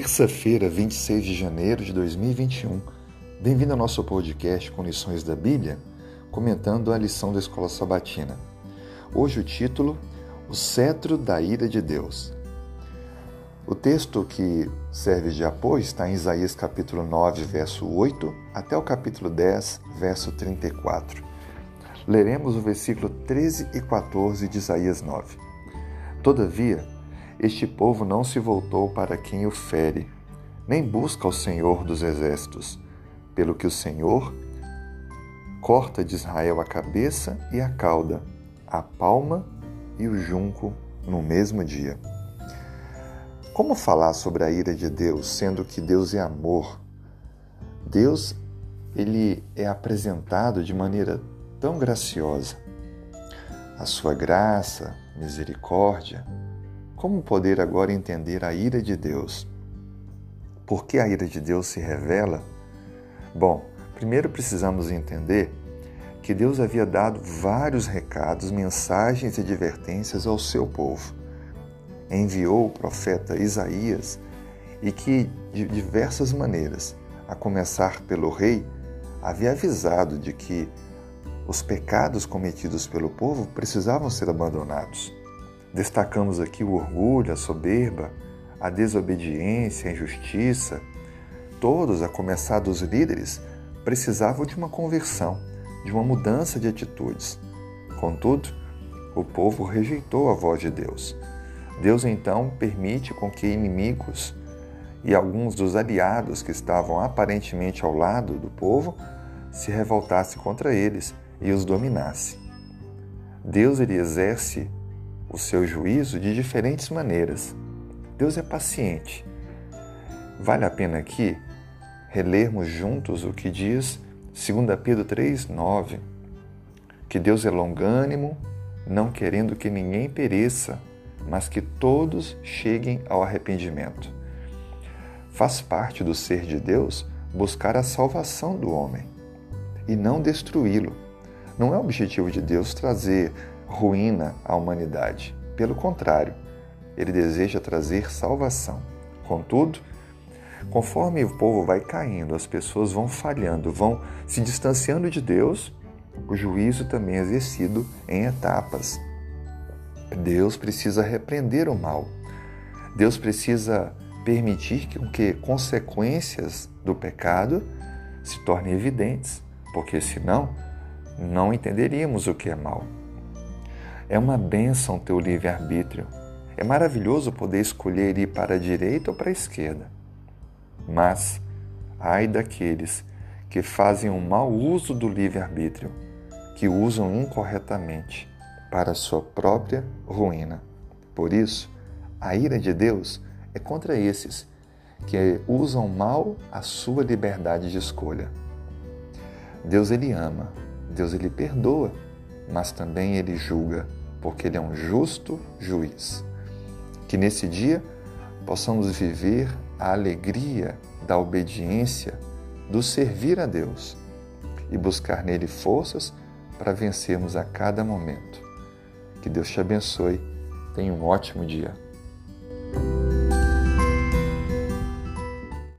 Terça-feira, 26 de janeiro de 2021. Bem-vindo ao nosso podcast com lições da Bíblia, comentando a lição da Escola Sabatina. Hoje o título: O cetro da ira de Deus. O texto que serve de apoio está em Isaías capítulo 9, verso 8, até o capítulo 10, verso 34. Leremos o versículo 13 e 14 de Isaías 9. Todavia, este povo não se voltou para quem o fere, nem busca o Senhor dos exércitos, pelo que o Senhor corta de Israel a cabeça e a cauda, a palma e o junco no mesmo dia. Como falar sobre a ira de Deus, sendo que Deus é amor? Deus, ele é apresentado de maneira tão graciosa. A sua graça, misericórdia, como poder agora entender a ira de Deus? Por que a ira de Deus se revela? Bom, primeiro precisamos entender que Deus havia dado vários recados, mensagens e advertências ao seu povo. Enviou o profeta Isaías e que, de diversas maneiras, a começar pelo rei, havia avisado de que os pecados cometidos pelo povo precisavam ser abandonados. Destacamos aqui o orgulho, a soberba, a desobediência, a injustiça. Todos, a começar dos líderes, precisavam de uma conversão, de uma mudança de atitudes. Contudo, o povo rejeitou a voz de Deus. Deus então permite com que inimigos e alguns dos aliados que estavam aparentemente ao lado do povo se revoltassem contra eles e os dominasse. Deus ele exerce o seu juízo de diferentes maneiras. Deus é paciente. Vale a pena aqui relermos juntos o que diz 2 Pedro 3,9: que Deus é longânimo, não querendo que ninguém pereça, mas que todos cheguem ao arrependimento. Faz parte do ser de Deus buscar a salvação do homem e não destruí-lo. Não é objetivo de Deus trazer ruína à humanidade. Pelo contrário, ele deseja trazer salvação. Contudo, conforme o povo vai caindo, as pessoas vão falhando, vão se distanciando de Deus, o juízo também é exercido em etapas. Deus precisa repreender o mal. Deus precisa permitir que, que consequências do pecado se tornem evidentes, porque senão não entenderíamos o que é mal. É uma bênção ter o livre-arbítrio. É maravilhoso poder escolher ir para a direita ou para a esquerda. Mas, ai daqueles que fazem um mau uso do livre-arbítrio, que usam incorretamente para sua própria ruína. Por isso, a ira de Deus é contra esses que usam mal a sua liberdade de escolha. Deus ele ama, Deus ele perdoa, mas também ele julga porque Ele é um justo juiz. Que nesse dia possamos viver a alegria da obediência, do servir a Deus e buscar nele forças para vencermos a cada momento. Que Deus te abençoe. Tenha um ótimo dia.